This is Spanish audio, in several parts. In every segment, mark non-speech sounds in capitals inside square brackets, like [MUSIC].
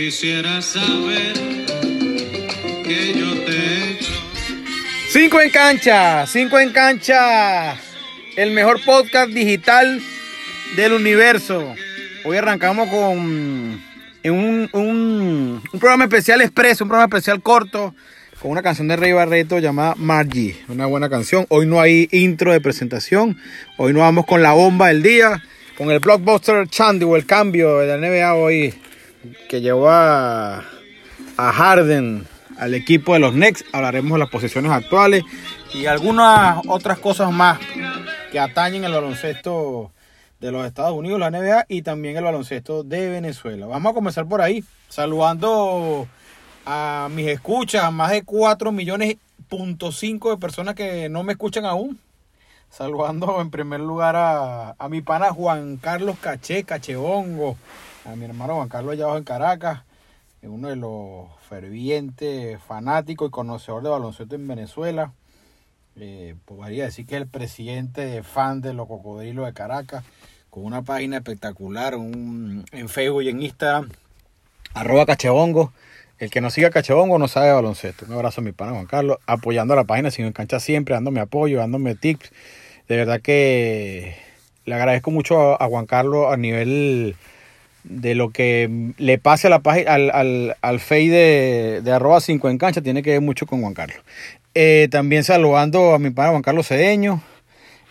Quisiera saber que yo te echo. Cinco en cancha, cinco en cancha, el mejor podcast digital del universo. Hoy arrancamos con un, un programa especial expreso, un programa especial corto, con una canción de Rey Barreto llamada Margie. Una buena canción. Hoy no hay intro de presentación. Hoy nos vamos con la bomba del día, con el blockbuster Chandy o el cambio de la NBA hoy que llevó a, a Harden al equipo de los Knicks. Hablaremos de las posiciones actuales y algunas otras cosas más que atañen el baloncesto de los Estados Unidos, la NBA y también el baloncesto de Venezuela. Vamos a comenzar por ahí, saludando a mis escuchas, más de 4 millones punto 5 de personas que no me escuchan aún. Saludando en primer lugar a, a mi pana Juan Carlos Caché, Cachebongo, a mi hermano Juan Carlos abajo en Caracas, uno de los fervientes fanáticos y conocedor de baloncesto en Venezuela. Eh, podría decir que es el presidente fan de los cocodrilos de Caracas, con una página espectacular un, en Facebook y en Instagram, arroba cachebongo. El que no siga Cachebongo no sabe de baloncesto. Un abrazo a mi pana Juan Carlos, apoyando a la página, sin cancha siempre, dándome apoyo, dándome tips. De verdad que le agradezco mucho a Juan Carlos a nivel de lo que le pase a la página, al, al, al de, de arroba 5 en cancha, tiene que ver mucho con Juan Carlos. Eh, también saludando a mi padre Juan Carlos Cedeño.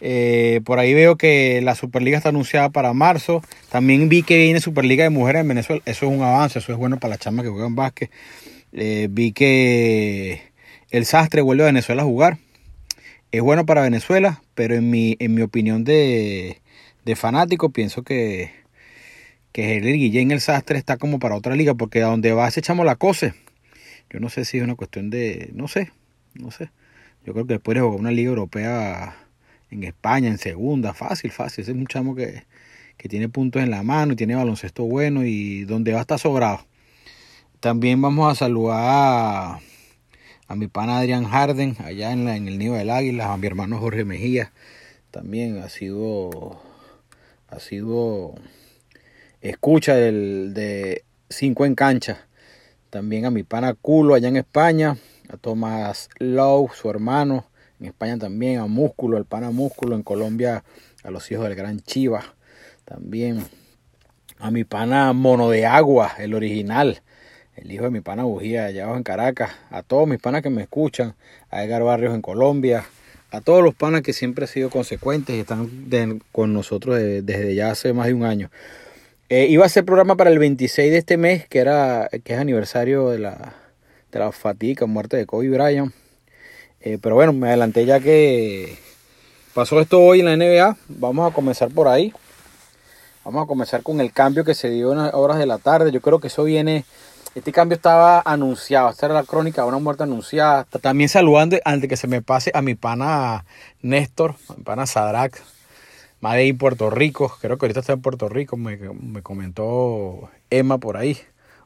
Eh, por ahí veo que la Superliga está anunciada para marzo. También vi que viene Superliga de Mujeres en Venezuela. Eso es un avance, eso es bueno para las chamas que juegan básquet. Eh, vi que el Sastre vuelve a Venezuela a jugar. Es bueno para Venezuela, pero en mi, en mi opinión de, de fanático pienso que, que el Guillén el Sastre está como para otra liga, porque a donde va ese chamo la cose. Yo no sé si es una cuestión de, no sé, no sé. Yo creo que después de jugar una liga europea en España, en segunda, fácil, fácil. Ese es un chamo que, que tiene puntos en la mano y tiene baloncesto bueno y donde va a estar sobrado. También vamos a saludar a, a mi pana Adrián Harden, allá en, la, en el Nido del Águila, a mi hermano Jorge Mejía. También ha sido, ha sido escucha del, de Cinco en Cancha. También a mi pana Culo allá en España, a Tomás Lowe, su hermano, en España también, a Músculo, el pana Músculo, en Colombia a los hijos del gran Chiva, también a mi pana Mono de Agua, el original, el hijo de mi pana Bujía allá abajo en Caracas, a todos mis panas que me escuchan, a Edgar Barrios en Colombia, a todos los panas que siempre han sido consecuentes y están con nosotros de, desde ya hace más de un año. Eh, iba a ser programa para el 26 de este mes, que era que es aniversario de la, de la fatiga, muerte de Kobe Bryant. Eh, pero bueno, me adelanté ya que pasó esto hoy en la NBA. Vamos a comenzar por ahí. Vamos a comenzar con el cambio que se dio en las horas de la tarde. Yo creo que eso viene. Este cambio estaba anunciado. Esta era la crónica de una muerte anunciada. También saludando antes que se me pase a mi pana Néstor, mi pana Sadrak, Madrid Puerto Rico. Creo que ahorita está en Puerto Rico. Me, me comentó Emma por ahí.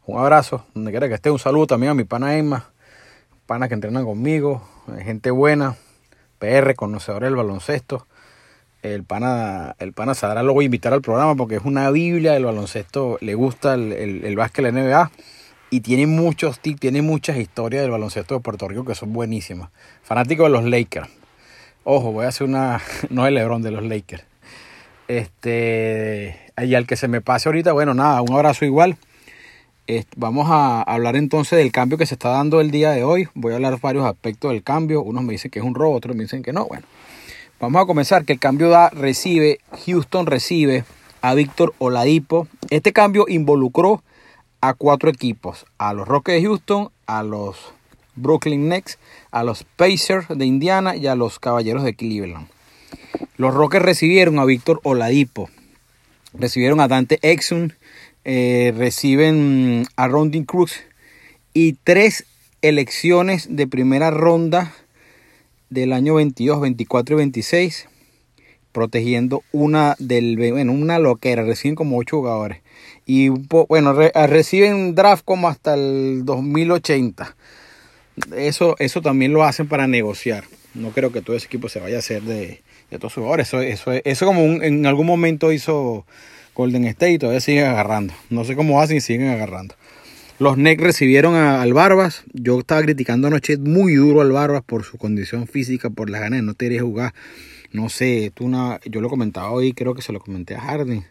Un abrazo, donde quiera que esté. Un saludo también a mi pana Emma, pana que entrenan conmigo, gente buena, PR, conocedor del baloncesto. El pana, el pana Sadra lo voy a invitar al programa porque es una biblia del baloncesto. Le gusta el, el, el básquet, la NBA. Y tiene muchos tips, tiene muchas historias del baloncesto de Puerto Rico que son buenísimas. Fanático de los Lakers. Ojo, voy a hacer una. [LAUGHS] No el Lebron de los Lakers. Este. Y al que se me pase ahorita, bueno, nada, un abrazo igual. Vamos a hablar entonces del cambio que se está dando el día de hoy. Voy a hablar varios aspectos del cambio. Unos me dicen que es un robo, otros me dicen que no. Bueno, vamos a comenzar. Que el cambio da, recibe, Houston recibe a Víctor Oladipo. Este cambio involucró a cuatro equipos: a los Rockets de Houston, a los Brooklyn Nets, a los Pacers de Indiana y a los Caballeros de Cleveland. Los Rockets recibieron a Víctor Oladipo. Recibieron a Dante Exum eh, reciben a Rondin Cruz y tres elecciones de primera ronda del año 22, 24 y 26, protegiendo una del bueno, una loquera, reciben como ocho jugadores. Y bueno, re, reciben draft como hasta el 2080. Eso, eso también lo hacen para negociar. No creo que todo ese equipo se vaya a hacer de, de todos jugadores. Eso, eso, eso como un, en algún momento hizo Golden State y todavía siguen agarrando. No sé cómo hacen y siguen agarrando. Los Nets recibieron al Barbas. Yo estaba criticando anoche muy duro al Barbas por su condición física, por las ganas de no querer jugar. No sé, tú una, yo lo comentaba hoy, creo que se lo comenté a Harden.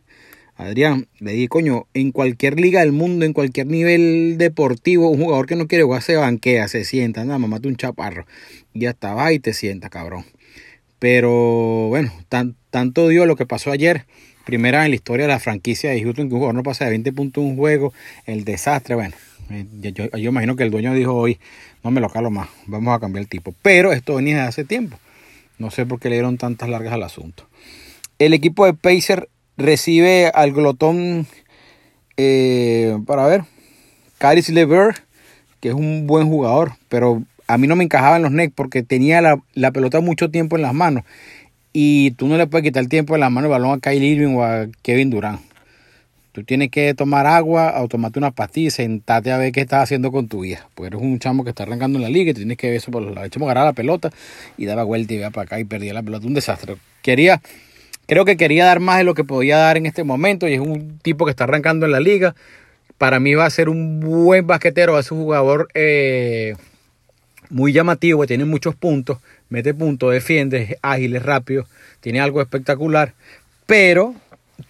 Adrián, le dije, coño, en cualquier liga del mundo, en cualquier nivel deportivo, un jugador que no quiere jugar se banquea, se sienta, nada, mamá, un chaparro. Y ya está, va y te sienta, cabrón. Pero bueno, tanto dio lo que pasó ayer. Primera en la historia de la franquicia de Houston que un jugador no pasa de 20 puntos un juego. El desastre, bueno. Eh, yo, imagino que el dueño dijo hoy, no me lo calo más, vamos a cambiar el tipo. Pero esto venía de hace tiempo. No sé por qué le dieron tantas largas al asunto. El equipo de Pacer recibe al glotón, eh, para ver, Caris Lever, que es un buen jugador, pero a mí no me encajaba en los Nets porque tenía la, pelota mucho tiempo en las manos. Y tú no le puedes quitar el tiempo en las manos el balón a Kyle Irving o a Kevin Durant. Tú tienes que tomar agua o tomarte una pastilla y sentarte a ver qué estás haciendo con tu vida. Porque eres un chamo que está arrancando en la liga y tienes que ver eso por los lados. Agarrar la pelota y daba vuelta y iba para acá y perdía la pelota. Un desastre. Quería, creo que quería dar más de lo que podía dar en este momento y es un tipo que está arrancando en la liga. Para mí va a ser un buen basquetero, va a ser un jugador eh, muy llamativo, tiene muchos puntos, mete puntos, defiende, es ágil, es rápido, tiene algo espectacular. Pero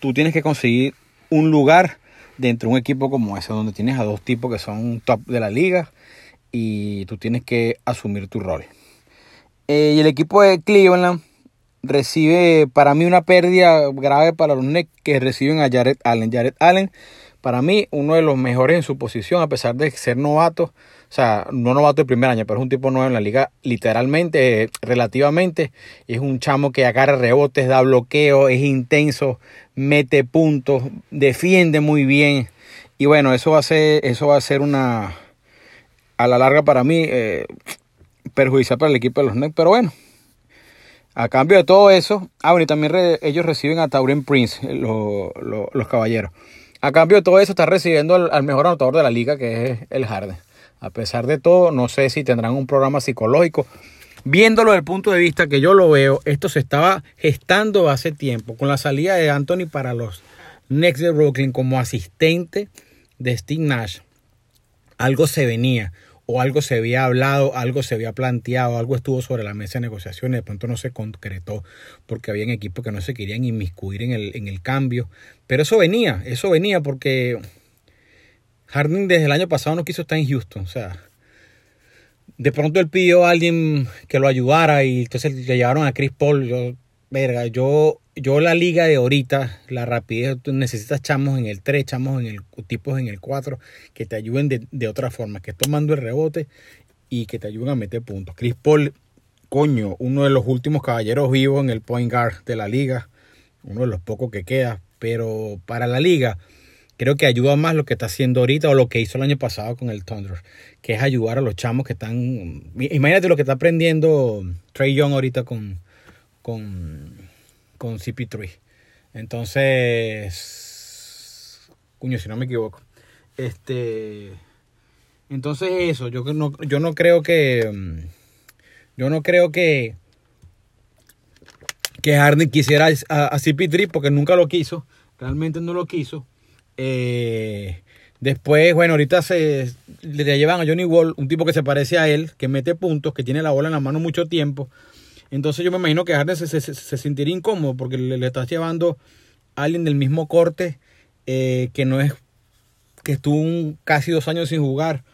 tú tienes que conseguir un lugar dentro de un equipo como ese, donde tienes a dos tipos que son top de la liga y tú tienes que asumir tu rol. Eh, y el equipo de Cleveland recibe para mí una pérdida grave para los Nets que reciben a Jared Allen. Jared Allen, para mí, uno de los mejores en su posición, a pesar de ser novato. O sea, no novato el primer año, pero es un tipo nuevo en la liga, literalmente, relativamente. Es un chamo que agarra rebotes, da bloqueo, es intenso, mete puntos, defiende muy bien. Y bueno, eso va a ser, eso va a ser una, a la larga para mí, eh, perjudicial para el equipo de los Nets. Pero bueno, a cambio de todo eso, ah, bueno, y también ellos reciben a Tauren Prince, eh, los caballeros. A cambio de todo eso, está recibiendo al, mejor anotador de la liga, que es el Harden. A pesar de todo, no sé si tendrán un programa psicológico viéndolo desde el punto de vista que yo lo veo, esto se estaba gestando hace tiempo con la salida de Anthony para los Knicks de Brooklyn como asistente de Steve Nash. Algo se venía o algo se había hablado, algo se había planteado, algo estuvo sobre la mesa de negociaciones, de pronto no se concretó porque habían equipos que no se querían inmiscuir en el, en el cambio. Pero eso venía, eso venía porque Harden desde el año pasado no quiso estar en Houston, o sea, de pronto él pidió a alguien que lo ayudara y entonces le llevaron a Chris Paul. Yo, verga, yo, yo la liga de ahorita, la rapidez, tú necesitas chamos en el 3, chamos en el tipos en el 4, que te ayuden de, otra forma, que tomando el rebote y que te ayuden a meter puntos. Chris Paul, coño, uno de los últimos caballeros vivos en el point guard de la liga, uno de los pocos que queda, pero para la liga creo que ayuda más lo que está haciendo ahorita o lo que hizo el año pasado con el Thunder, que es ayudar a los chamos que están... Imagínate lo que está aprendiendo Trey Young ahorita con, con, con CP3. Entonces, cuño, si no me equivoco. Este, entonces eso, yo no, yo no creo que, yo no creo que, que Harden quisiera a, a CP3 porque nunca lo quiso, realmente no lo quiso. Eh, después, bueno, ahorita se le llevan a Johnny Wall, un tipo que se parece a él, que mete puntos, que tiene la bola en la mano mucho tiempo. Entonces yo me imagino que Harden se, se, se sentiría incómodo porque le, estás llevando a alguien del mismo corte eh, que no es que estuvo casi dos años sin jugar.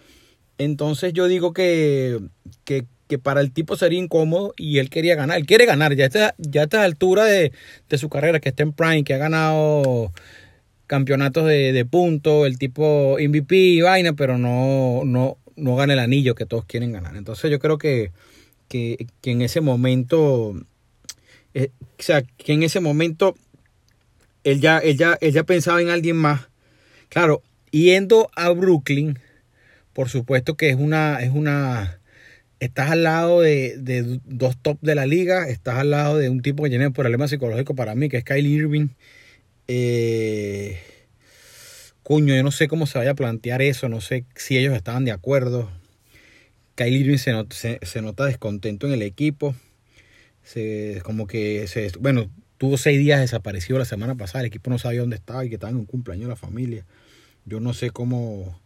Entonces yo digo que, que, que, para el tipo sería incómodo y él quería ganar. Él quiere ganar. Ya está, ya a esta altura de, de su carrera, que está en Prime, que ha ganado campeonatos de, de puntos, el tipo MVP y vaina, pero no, no, no gana el anillo que todos quieren ganar. Entonces yo creo que, que, en ese momento, eh, o sea, que en ese momento él ya, él ya, él ya pensaba en alguien más. Claro, yendo a Brooklyn, por supuesto que es una, es una, estás al lado de, de, dos top de la liga, estás al lado de un tipo que tiene problemas psicológicos para mí, que es Kyle Irving eh, cuño, yo no sé cómo se vaya a plantear eso, no sé si ellos estaban de acuerdo. Kyle Irving se, nota, descontento en el equipo. Se, como que, se, bueno, tuvo seis días desaparecido la semana pasada. El equipo no sabía dónde estaba y que estaba en un cumpleaños de la familia. Yo no sé cómo,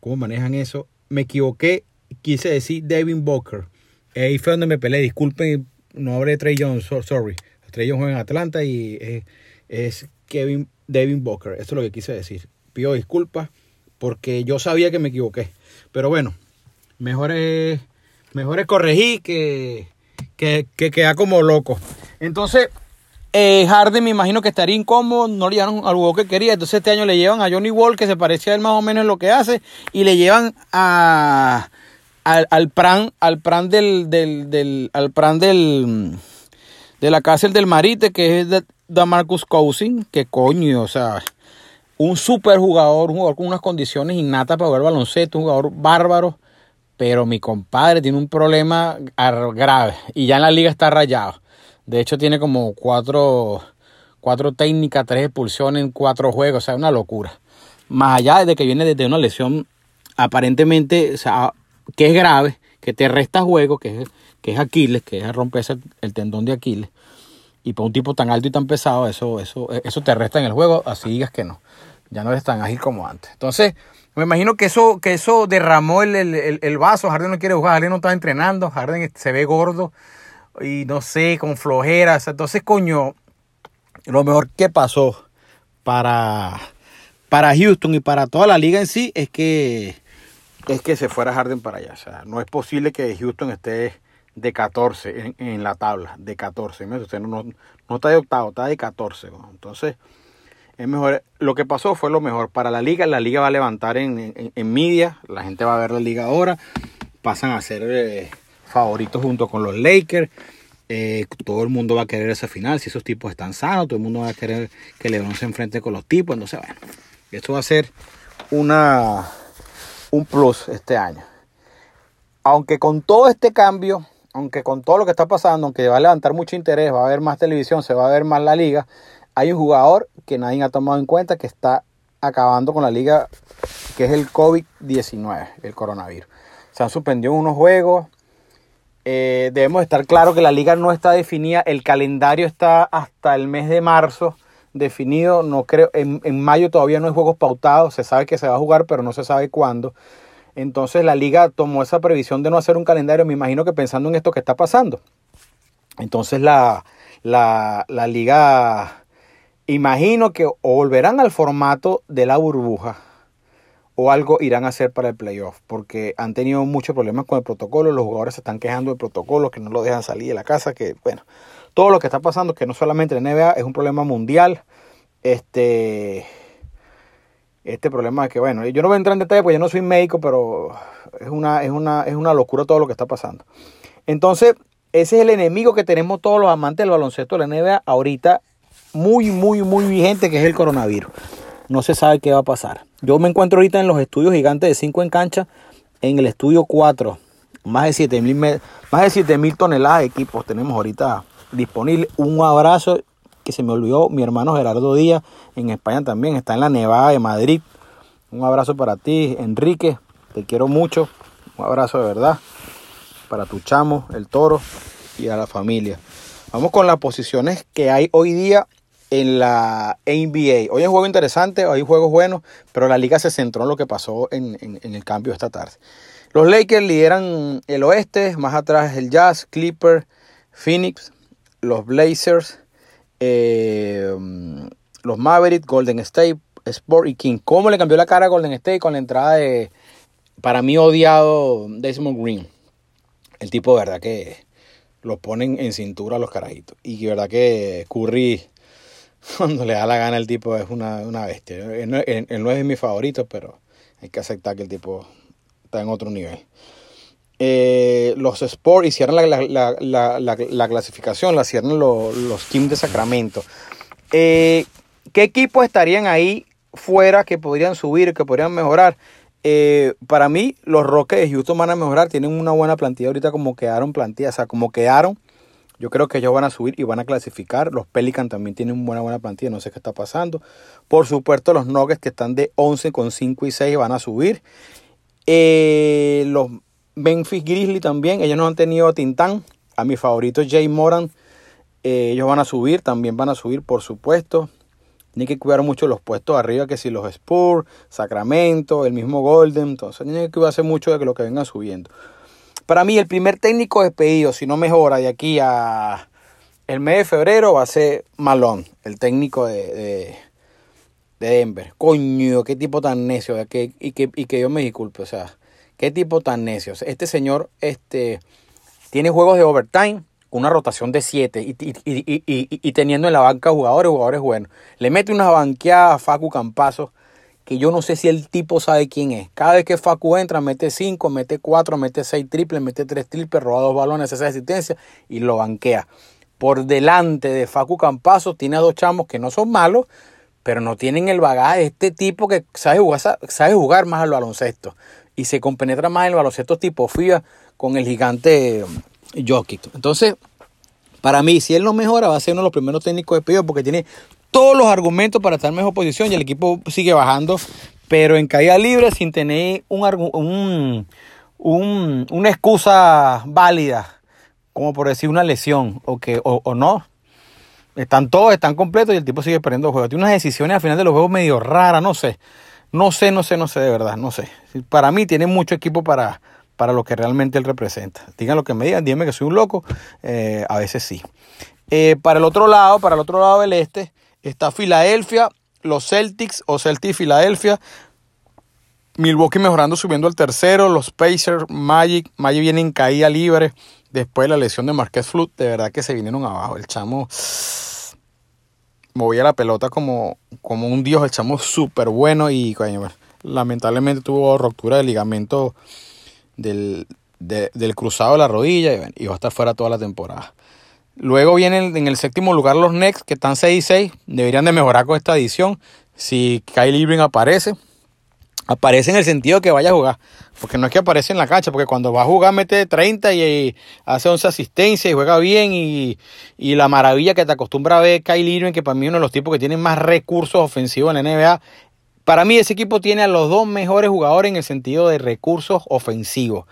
cómo manejan eso. Me equivoqué, quise decir Devin Booker. Ahí fue donde me peleé. Disculpen, no hablé de Trey Jones, sorry. Trey Jones juega en Atlanta y es, Kevin Devin Booker. Esto es lo que quise decir. Pido disculpas porque yo sabía que me equivoqué. Pero bueno, mejor es, mejor es corregir que, que, que queda como loco. Entonces, eh, Harden me imagino que estaría incómodo, no le llevaron al juego que quería. Entonces este año le llevan a Johnny Wall, que se parecía a él más o menos en lo que hace, y le llevan a al, al pran, al pran del, del, del, al pran del de la cárcel del Marite, que es de, de Marcus Cousin, que coño, o sea, un super jugador, un jugador con unas condiciones innatas para jugar baloncesto, un jugador bárbaro, pero mi compadre tiene un problema grave y ya en la liga está rayado. De hecho, tiene como cuatro, cuatro técnicas, tres expulsiones en cuatro juegos. O sea, una locura. Más allá de que viene desde una lesión aparentemente, o sea, que es grave, que te resta juego, que es, que es Aquiles, que es romperse el, tendón de Aquiles. Y para un tipo tan alto y tan pesado, eso, eso, eso te resta en el juego, así digas que no. Ya no eres tan ágil como antes. Entonces, me imagino que eso, que eso derramó el, el, el vaso. Harden no quiere jugar, Harden no está entrenando, Harden se ve gordo y no sé, con flojeras. Entonces, coño, lo mejor que pasó para, para Houston y para toda la liga en sí es que, es que se fuera Harden para allá. O sea, no es posible que Houston esté de 14 en, la tabla, de 14. Usted no, no, está de octavo, está de 14. Entonces, es mejor. Lo que pasó fue lo mejor para la liga. La liga va a levantar en, en, media. La gente va a ver la liga ahora. Pasan a ser... Eh, favoritos junto con los Lakers. Eh, todo el mundo va a querer esa final. Si esos tipos están sanos, todo el mundo va a querer que LeBron se enfrente con los tipos. Entonces, bueno, esto va a ser una, un plus este año. Aunque con todo este cambio, aunque con todo lo que está pasando, aunque va a levantar mucho interés, va a haber más televisión, se va a ver más la liga, hay un jugador que nadie ha tomado en cuenta que está acabando con la liga, que es el COVID-19, el coronavirus. Se han suspendido unos juegos, eh, debemos estar claro que la liga no está definida, el calendario está hasta el mes de marzo definido, no creo, en, mayo todavía no hay juegos pautados, se sabe que se va a jugar, pero no se sabe cuándo. Entonces la liga tomó esa previsión de no hacer un calendario, me imagino que pensando en esto que está pasando. Entonces la, la, liga, imagino que volverán al formato de la burbuja, o algo irán a hacer para el playoff, porque han tenido muchos problemas con el protocolo, los jugadores se están quejando del protocolo, que no lo dejan salir de la casa, que bueno, todo lo que está pasando, que no solamente la NBA, es un problema mundial, este, este problema es que bueno, yo no voy a entrar en detalle porque yo no soy médico, pero es una, es una, es una locura todo lo que está pasando. Entonces, ese es el enemigo que tenemos todos los amantes del baloncesto de la NBA ahorita, muy, muy, muy vigente, que es el coronavirus no se sabe qué va a pasar. Yo me encuentro ahorita en los estudios gigantes de 5 en cancha, en el estudio 4. Más de 7 mil más de toneladas de equipos tenemos ahorita disponibles. Un abrazo que se me olvidó, mi hermano Gerardo Díaz en España también, está en la Nevada de Madrid. Un abrazo para ti, Enrique, te quiero mucho. Un abrazo de verdad para tu chamo, el toro y a la familia. Vamos con las posiciones que hay hoy día en la NBA. Hoy es un juego interesante, hay juegos buenos, pero la liga se centró en lo que pasó en, el cambio esta tarde. Los Lakers lideran el oeste, más atrás el Jazz, Clipper, Phoenix, los Blazers, eh, los Mavericks, Golden State, Sport y King. ¿Cómo le cambió la cara a Golden State con la entrada de, para mí, odiado Desmond Green? El tipo, verdad, que lo ponen en cintura los carajitos. Y verdad que Curry [LAUGHS] cuando le da la gana el tipo es una, bestia. Él no, es mi favorito, pero hay que aceptar que el tipo está en otro nivel. Eh, los Sport hicieron la, la, clasificación, la hicieron los, los Kim de Sacramento. Eh, ¿Qué equipos estarían ahí fuera que podrían subir, que podrían mejorar? Eh, para mí, los Rockets de Houston van a mejorar, tienen una buena plantilla ahorita como quedaron plantillas, o sea, como quedaron yo creo que ellos van a subir y van a clasificar. Los Pelican también tienen una buena, buena plantilla, no sé qué está pasando. Por supuesto, los Nuggets que están de 11 con 5 y 6 van a subir. Los Memphis Grizzlies también, ellos no han tenido a Tintán. A mi favorito Jay Moran, eh, ellos van a subir, también van a subir, por supuesto. Tiene que cuidar mucho los puestos arriba, que si los Spurs, Sacramento, el mismo Golden. Entonces tiene que cuidarse mucho de lo que venga subiendo. Para mí, el primer técnico despedido, si no mejora de aquí a el mes de febrero, va a ser Malone, el técnico de, de, Denver. Coño, qué tipo tan necio. Y, que, y que yo me disculpe, o sea, qué tipo tan necio. Este señor este, tiene juegos de overtime una rotación de 7 y, teniendo en la banca jugadores, jugadores buenos. Le mete una banqueada a Facu Campazo que yo no sé si el tipo sabe quién es. Cada vez que Facu entra, mete 5, mete 4, mete 6 triples, mete 3 triples, roba dos balones, hace asistencia y lo banquea. Por delante de Facu Campazo tiene a dos chamos que no son malos, pero no tienen el bagaje de este tipo que sabe jugar, sabe jugar más al baloncesto y se compenetra más el baloncesto tipo FIA con el gigante Jokic. Entonces, para mí, si él no mejora, va a ser uno de los primeros técnicos de pedido porque tiene todos los argumentos para estar en mejor posición y el equipo sigue bajando, pero en caída libre sin tener un, un, una excusa válida, como por decir una lesión o, que, o, no. Están todos, están completos y el tipo sigue perdiendo juegos. Tiene unas decisiones al final de los juegos medio raras, no sé. No sé, no sé, no sé de verdad, no sé. Para mí tiene mucho equipo para, para lo que realmente él representa. Digan lo que me digan, díganme que soy un loco, eh, a veces sí. Eh, para el otro lado, para el otro lado del este, está Filadelfia, los Celtics o Celtics Filadelfia. Milwaukee mejorando, subiendo al tercero. Los Pacers, Magic. Magic viene en caída libre después de la lesión de Marquez Flut. De verdad que se vinieron abajo. El chamo movía la pelota como, como un dios. El chamo súper bueno y lamentablemente tuvo ruptura de ligamento del, del cruzado de la rodilla y, va a estar fuera toda la temporada. Luego vienen en el séptimo lugar los Knicks, que están 6 y 6. Deberían de mejorar con esta edición. Si Kyle Irving aparece, aparece en el sentido que vaya a jugar. Porque no es que aparece en la cancha, porque cuando va a jugar mete 30 y, hace 11 asistencias y juega bien. Y, y, la maravilla que te acostumbra a ver Kyle Irving, que para mí es uno de los tipos que tienen más recursos ofensivos en la NBA, para mí ese equipo tiene a los dos mejores jugadores en el sentido de recursos ofensivos,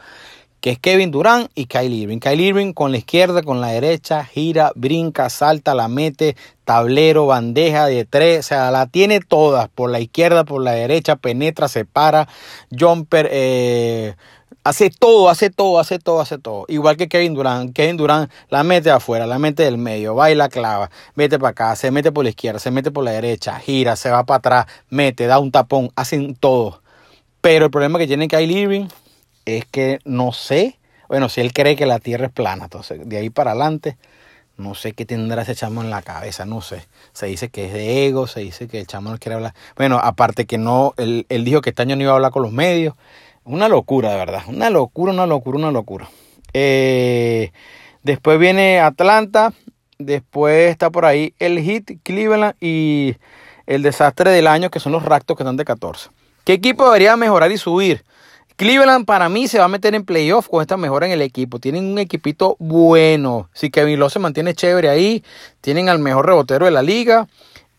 que es Kevin Durant y Kyle Irving. Kyle Irving con la izquierda, con la derecha, gira, brinca, salta, la mete, tablero, bandeja de tres, o sea, la tiene todas, por la izquierda, por la derecha, penetra, separa, jumper, eh, Hace todo, hace todo, hace todo, hace todo. Igual que Kevin Durant. Kevin Durant la mete afuera, la mete del medio, va y la clava, mete para acá, se mete por la izquierda, se mete por la derecha, gira, se va para atrás, mete, da un tapón, hacen todo. Pero el problema que tiene Kyle Irving es que no sé, bueno, si él cree que la tierra es plana, entonces de ahí para adelante, no sé qué tendrá ese chamo en la cabeza, no sé. Se dice que es de ego, se dice que el chamo no quiere hablar. Bueno, aparte que no, él, él dijo que este año no iba a hablar con los medios. Una locura, de verdad. Una locura, una locura, una locura. Eh, después viene Atlanta. Después está por ahí el Heat, Cleveland y el desastre del año, que son los Raptors que están de 14. ¿Qué equipo debería mejorar y subir? Cleveland para mí se va a meter en playoff con esta mejora en el equipo. Tienen un equipito bueno. Si Kevin Love se mantiene chévere ahí, tienen al mejor rebotero de la liga.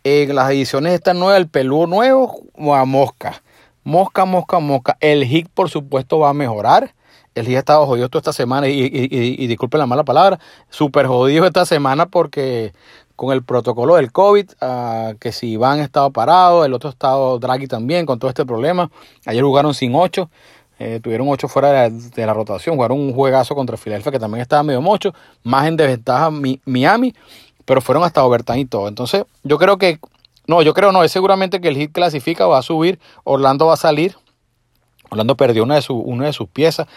En las ediciones están nuevas, el peludo nuevo, a mosca. Mosca, mosca, mosca. El hit, por supuesto, va a mejorar. El hit ha estado jodido toda esta semana y, y, disculpen la mala palabra, súper jodido esta semana porque con el protocolo del COVID, ah, que si Iván estado parado, el otro estado Draghi también con todo este problema. Ayer jugaron sin ocho, eh, tuvieron ocho fuera de la, rotación, jugaron un juegazo contra Filadelfia que también estaba medio mocho, más en desventaja Miami, pero fueron hasta overtime y todo. Entonces, yo creo que no, yo creo no, es seguramente que el hit clasifica, va a subir, Orlando va a salir. Orlando perdió una de, su, una de sus piezas.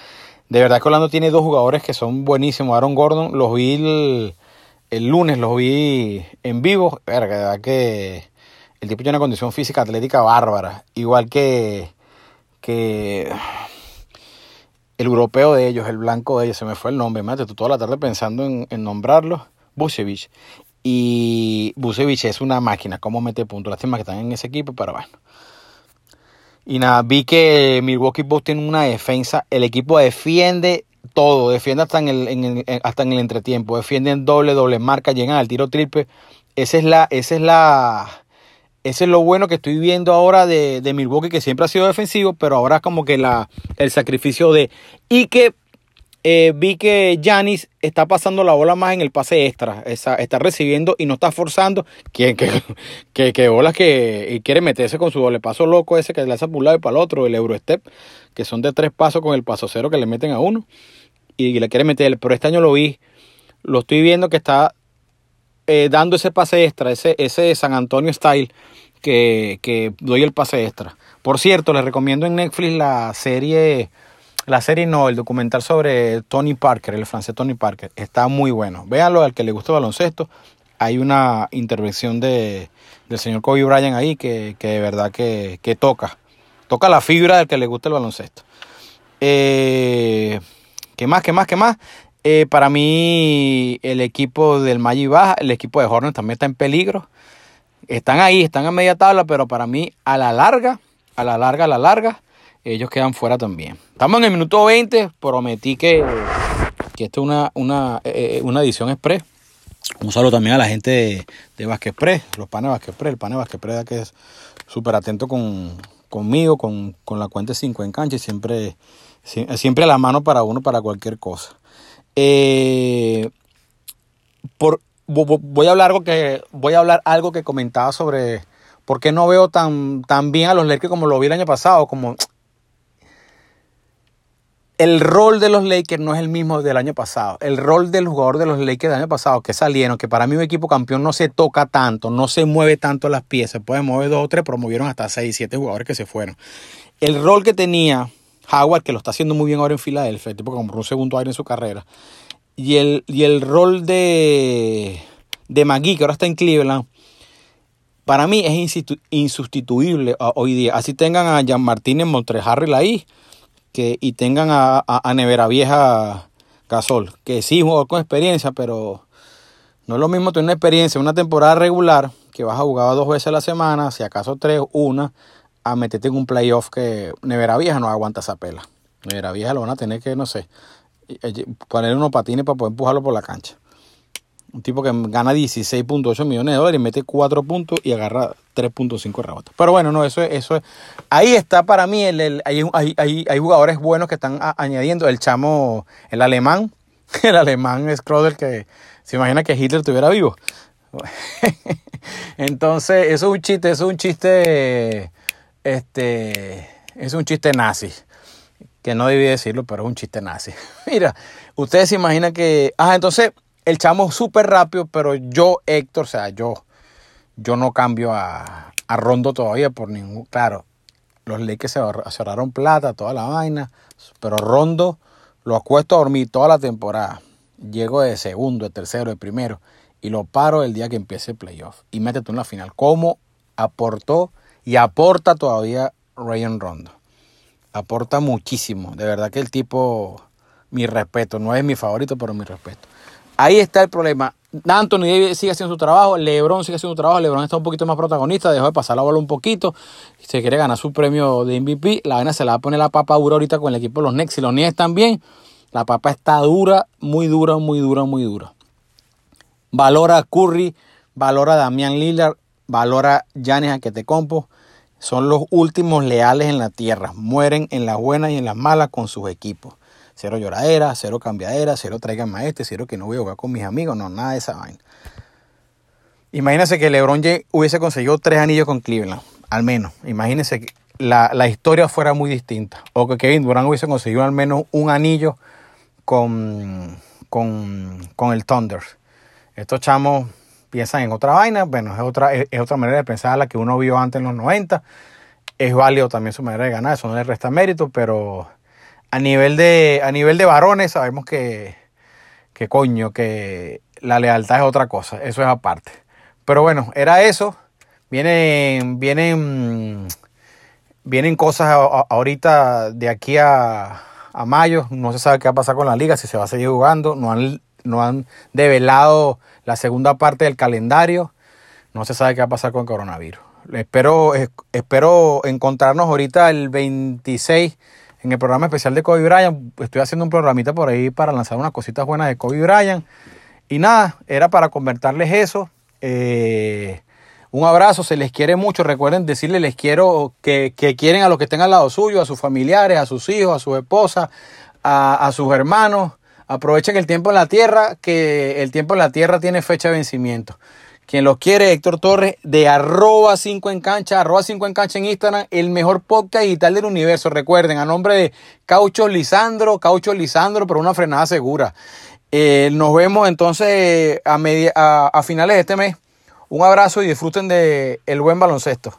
De verdad que Orlando tiene dos jugadores que son buenísimos. Aaron Gordon, los vi el, lunes, los vi en vivo. de verdad que el tipo tiene una condición física atlética bárbara. Igual que, que el europeo de ellos, el blanco de ellos, se me fue el nombre. Mate, toda la tarde pensando en, en nombrarlo. Busevich. Y Busevich es una máquina, cómo mete puntos. Lástima que están en ese equipo, pero bueno. Y nada, vi que Milwaukee Bucks tiene una defensa. El equipo defiende todo, defiende hasta en el, hasta en el entretiempo, defienden doble, doble marca, llegan al tiro triple. Esa es la, esa es la, ese es lo bueno que estoy viendo ahora de, de Milwaukee, que siempre ha sido defensivo, pero ahora como que la, el sacrificio de. Y que eh, vi que Yanis está pasando la bola más en el pase extra. Está, está recibiendo y no está forzando. Que, que, que, bolas que quiere meterse con su doble paso loco ese que le hace un lado y para el otro, el Eurostep, que son de tres pasos con el paso cero que le meten a uno. Y le quiere meter. Pero este año lo vi. Lo estoy viendo que está eh, dando ese pase extra, ese, ese San Antonio style que, que doy el pase extra. Por cierto, les recomiendo en Netflix la serie la serie no, el documental sobre Tony Parker, el francés Tony Parker, está muy bueno. Véanlo al que le guste el baloncesto. Hay una intervención de, del señor Kobe Bryant ahí que, que de verdad que, que, toca. Toca la fibra del que le guste el baloncesto. Eh, ¿Qué más? ¿Qué más? ¿Qué más? Eh, para mí el equipo del Magic baja, el equipo de Hornets también está en peligro. Están ahí, están a media tabla, pero para mí a la larga, a la larga, a la larga, ellos quedan fuera también. Estamos en el minuto 20, prometí que, que esto es una, una, eh, eh, una edición express. Un saludo también a la gente de, de Vázquez Express, los panes de Vázquez Express, el pan de Vázquez Express que es súper atento con, conmigo, con, con, la cuenta 5 en cancha y siempre, siempre a la mano para uno para cualquier cosa. Eh, por, voy a hablar algo que voy a hablar algo que comentaba sobre por qué no veo tan, bien a los Lakers como lo vi el año pasado, como el rol de los Lakers no es el mismo del año pasado. El rol del jugador de los Lakers del año pasado, que salieron, que para mí un equipo campeón no se toca tanto, no se mueve tanto las piezas. Pueden mover dos o tres, promovieron hasta seis, siete jugadores que se fueron. El rol que tenía Howard, que lo está haciendo muy bien ahora en Filadelfia, el tipo que compró un segundo aire en su carrera, y el, y el rol de, de McGee, que ahora está en Cleveland, para mí es insustituible hoy día. Así tengan a Jean Martínez Montrejarril ahí que, y tengan a, a, Nevera Vieja Gasol, que sí jugó con experiencia, pero no es lo mismo tener una experiencia, una temporada regular, que vas a jugar dos veces a la semana, si acaso tres, una, a meterte en un playoff que Nevera Vieja no aguanta esa pela. Nevera Vieja lo van a tener que, no sé, poner unos patines para poder empujarlo por la cancha. Un tipo que gana 16.8 millones de dólares y mete 4 puntos y agarra 3.5 rebotes. Pero bueno, no, eso es, eso es. Ahí está para mí, el, el hay, hay, hay, jugadores buenos que están añadiendo. El chamo, el alemán, [LAUGHS] el alemán es Crowder que se imagina que Hitler estuviera vivo. [LAUGHS] Entonces, eso es un chiste, eso es un chiste, este, es un chiste nazi. Que no debí decirlo, pero es un chiste nazi. [LAUGHS] Mira, ustedes se imaginan que, ah, entonces el chamo súper rápido, pero yo, Héctor, o sea, yo, yo no cambio a, a Rondo todavía por ningún. Claro, los Lakers se, ahorraron plata, toda la vaina, pero Rondo lo acuesto a dormir toda la temporada. Llego de segundo, de tercero, de primero y lo paro el día que empiece el playoff y métete en la final. ¿Cómo aportó y aporta todavía Rayon Rondo? Aporta muchísimo. De verdad que el tipo, mi respeto, no es mi favorito, pero mi respeto. Ahí está el problema. Anthony Davis sigue haciendo su trabajo, LeBron sigue haciendo su trabajo, LeBron está un poquito más protagonista, dejó de pasar la bola un poquito, se quiere ganar su premio de MVP, la vaina se la va a poner la papa dura ahorita con el equipo de los Knicks, si los están bien, la papa está dura, muy dura, muy dura, muy dura. Valora a Curry, valora a Damian Lillard, valora a que te compo, son los últimos leales en la tierra, mueren en las buenas y en las malas con sus equipos. Cero lloradera, cero cambiadera, cero traigan maestre, cero que no voy a jugar con mis amigos, no, nada de esa vaina. Imagínense que LeBron hubiese conseguido tres anillos con Cleveland, al menos. Imagínense que la, la, historia fuera muy distinta. O que Kevin Durant hubiese conseguido al menos un anillo con, con, con el Thunder. Estos chamos piensan en otra vaina, bueno, es otra, es, otra manera de pensar la que uno vio antes en los 90. Es válido también su manera de ganar, eso no le resta mérito, pero a nivel de, a nivel de varones sabemos que, que coño, que la lealtad es otra cosa, eso es aparte. Pero bueno, era eso. Vienen, vienen, vienen cosas ahorita de aquí a, a mayo. No se sabe qué va a pasar con la liga, si se va a seguir jugando. No han, no han develado la segunda parte del calendario. No se sabe qué va a pasar con el coronavirus. Espero, espero encontrarnos ahorita el 26 en el programa especial de Kobe Bryant. Estoy haciendo un programita por ahí para lanzar unas cositas buenas de Kobe Bryant. Y nada, era para comentarles eso. Eh, un abrazo, se les quiere mucho. Recuerden decirles les quiero que, que quieren a los que estén al lado suyo, a sus familiares, a sus hijos, a su esposa, a, a sus hermanos. Aprovechen el tiempo en la tierra, que el tiempo en la tierra tiene fecha de vencimiento. Quien lo quiere, Héctor Torres, de arroba 5 en cancha, arroba 5 en cancha en Instagram, el mejor podcast digital del universo. Recuerden, a nombre de Caucho Lisandro, Caucho Lisandro, pero una frenada segura. Eh, nos vemos entonces a, media, a, finales de este mes. Un abrazo y disfruten de el buen baloncesto.